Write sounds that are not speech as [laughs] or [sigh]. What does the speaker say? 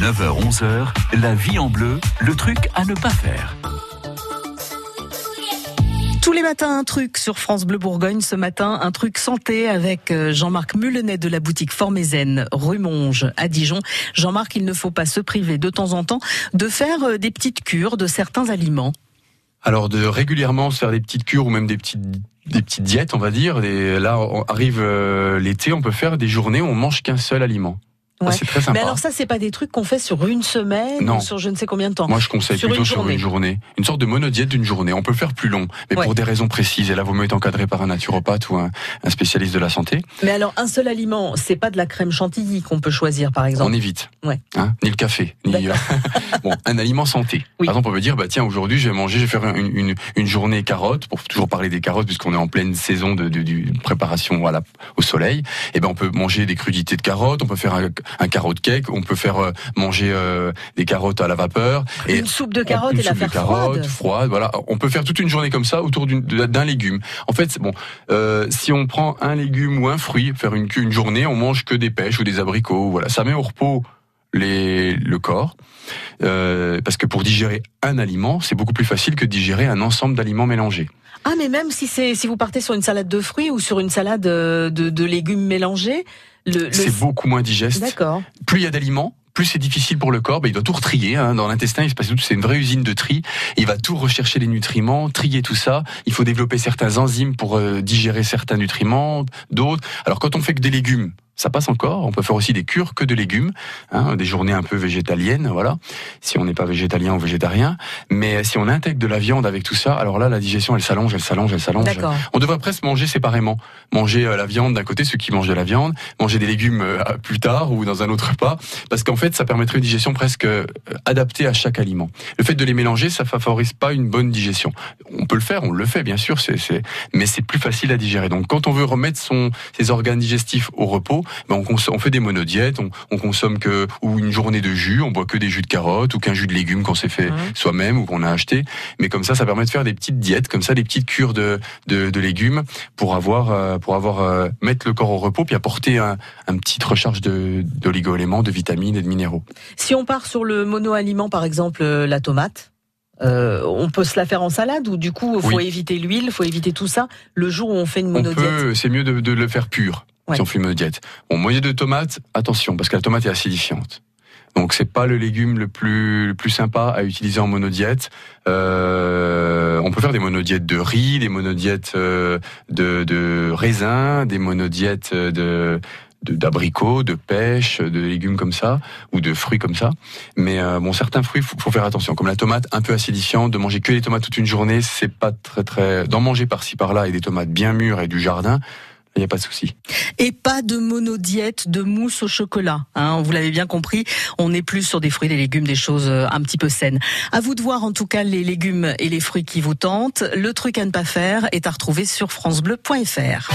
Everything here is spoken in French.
9h-11h, la vie en bleu, le truc à ne pas faire. Tous les matins, un truc sur France Bleu Bourgogne. Ce matin, un truc santé avec euh, Jean-Marc Mulenet de la boutique Formézen, rue Monge, à Dijon. Jean-Marc, il ne faut pas se priver de temps en temps de faire euh, des petites cures de certains aliments. Alors, de régulièrement se faire des petites cures ou même des petites des petites diètes, on va dire. Et là, on arrive euh, l'été, on peut faire des journées où on mange qu'un seul aliment. Ouais. c'est très sympa. Mais alors ça, c'est pas des trucs qu'on fait sur une semaine Non. ou sur je ne sais combien de temps. Moi, je conseille Sur plutôt une sur journée. une journée. Une sorte de monodiète d'une journée. On peut le faire plus long, mais Ouais. pour des raisons précises. Et là, vaut mieux être encadré par un naturopathe ou un, un spécialiste de la santé. Mais alors, un seul aliment, c'est pas de la crème chantilly qu'on peut choisir, par exemple. On évite. Ouais. Hein, ni le café. Ni, euh, [laughs] bon, un aliment santé. Oui. Par exemple, on peut dire, bah tiens, aujourd'hui, je vais manger, je vais faire une, une, une journée carotte, pour toujours parler des carottes, puisqu'on est en pleine saison de, de, de préparation voilà, au soleil. Et ben, on peut manger des crudités de carottes, on peut faire un, un carotte cake, on peut faire euh, manger euh, des carottes à la vapeur. Et Une soupe de carottes et la de faire carottes, froide. froide, voilà. On peut faire toute une journée comme ça autour d'un légume. En fait, bon, euh, si on prend un légume ou un fruit, faire une, une journée, on mange que des pêches ou des abricots. Voilà, ça met au repos les, le corps. Euh, parce que pour digérer un aliment, c'est beaucoup plus facile que de digérer un ensemble d'aliments mélangés. Ah, mais même si c'est si vous partez sur une salade de fruits ou sur une salade de, de légumes mélangés, le, C'est beaucoup moins digeste. D'accord. plus il y a d'aliments, plus c'est difficile pour le corps. Ben, il doit tout retrier. Hein. Dans l'intestin, il se passe tout. C'est une vraie usine de tri. Il va tout rechercher les nutriments, trier tout ça. Il faut développer certains enzymes pour euh, digérer certains nutriments, d'autres. Alors quand on fait que des légumes, ça passe encore. On peut faire aussi des cures que de légumes, hein, des journées un peu végétaliennes, voilà. Si on n'est pas végétalien ou végétarien, mais si on intègre de la viande avec tout ça, alors là, la digestion, elle s'allonge, elle s'allonge, elle s'allonge. On devrait presque manger séparément. Manger euh, la viande d'un côté, ceux qui mangent de la viande, manger des légumes euh, plus tard ou dans un autre repas, parce qu'en fait, ça permettrait une digestion presque euh, adaptée à chaque aliment. Le fait de les mélanger, ça favorise pas une bonne digestion. On peut le faire, on le fait bien sûr, c'est, mais c'est plus facile à digérer. Donc, quand on veut remettre son, ses organes digestifs au repos, ben on, fait des monodiètes, on, on consomme que ou une journée de jus, on boit que des jus de carottes ou qu'un jus de légumes qu'on s'est fait soi-même ou qu'on a acheté. Mais comme ça, ça permet de faire des petites diètes, comme ça, des petites cures de, de, de légumes pour avoir, euh, pour avoir euh, mettre le corps au repos, puis apporter un, un petite recharge de d'oligo-éléments, de vitamines et de minéraux. Si on part sur le monoaliment, par exemple euh, la tomate, euh, on peut se la faire en salade ou du coup, faut Oui. éviter l'huile, faut éviter tout ça le jour où on fait une On monodiète? c'est mieux de, de le faire pur Ouais. si on diète. Bon, moitié de tomates, attention, parce que la tomate est acidifiante. Donc c'est pas le légume le plus le plus sympa à utiliser en monodiète. Euh, on peut faire des monodiètes de riz, des monodiètes euh, de, de raisins, des monodiètes de de- d'abricots, de pêche, de légumes comme ça, ou de fruits comme ça. Mais euh, bon, certains fruits, faut, faut faire attention. Comme la tomate, un peu acidifiante, de manger que des tomates toute une journée, c'est pas très très. D'en manger par-ci par-là et des tomates bien mûres et du jardin, il n'y a pas de souci. Et pas de monodiète de mousse au chocolat. Hein, vous l'avez bien compris, on est plus sur des fruits, des légumes, des choses euh, un petit peu saines. À vous de voir en tout cas les légumes et les fruits qui vous tentent. Le truc à ne pas faire est à retrouver sur francebleu.fr.